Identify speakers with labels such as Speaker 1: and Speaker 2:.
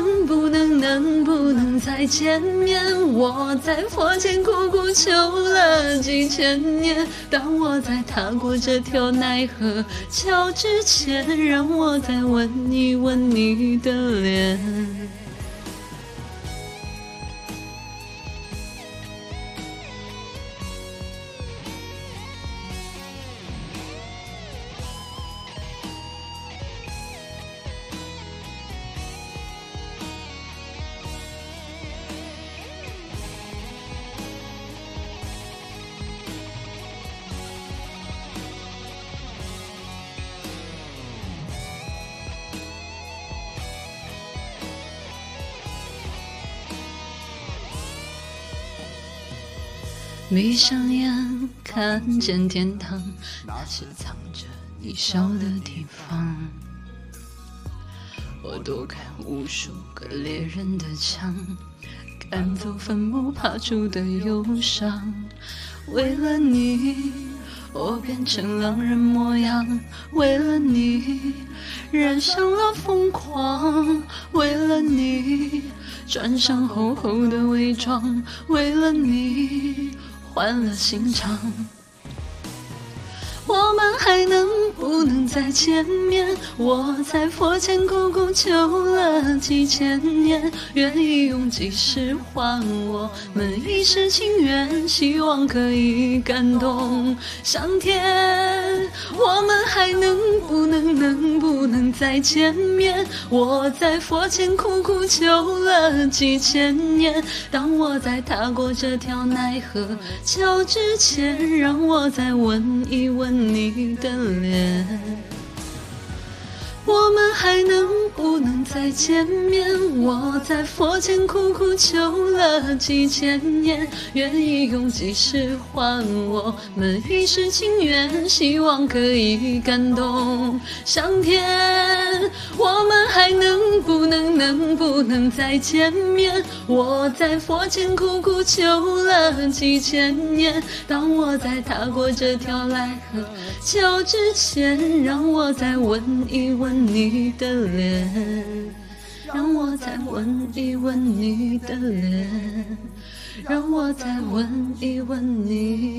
Speaker 1: 能不能能不能再见面？我在佛前苦苦求了几千年。当我在踏过这条奈何桥之前，让我再吻一吻你的脸。闭上眼，看见天堂，那是藏着你笑的地方。我躲开无数个猎人的枪，赶走坟墓爬出的忧伤。为了你，我变成狼人模样；为了你，染上了疯狂；为了你，穿上厚厚的伪装；为了你。换了心肠。我们还能不能再见面？我在佛前苦苦求了几千年，愿意用几世换我们一世情缘，希望可以感动上天。我们还能再见面？我在佛前苦苦求了几千年，当我在踏过这条奈何桥之前，让我再吻一吻。你的脸。我们还能不能再见面？我在佛前苦苦求了几千年，愿意用几世换我们一世情缘，希望可以感动上天。我们还能不能能不能再见面？我在佛前苦苦求了几千年，当我在踏过这条奈何桥之前，让我再吻一吻。你的脸，让我再吻一吻你的脸，让我再吻一吻你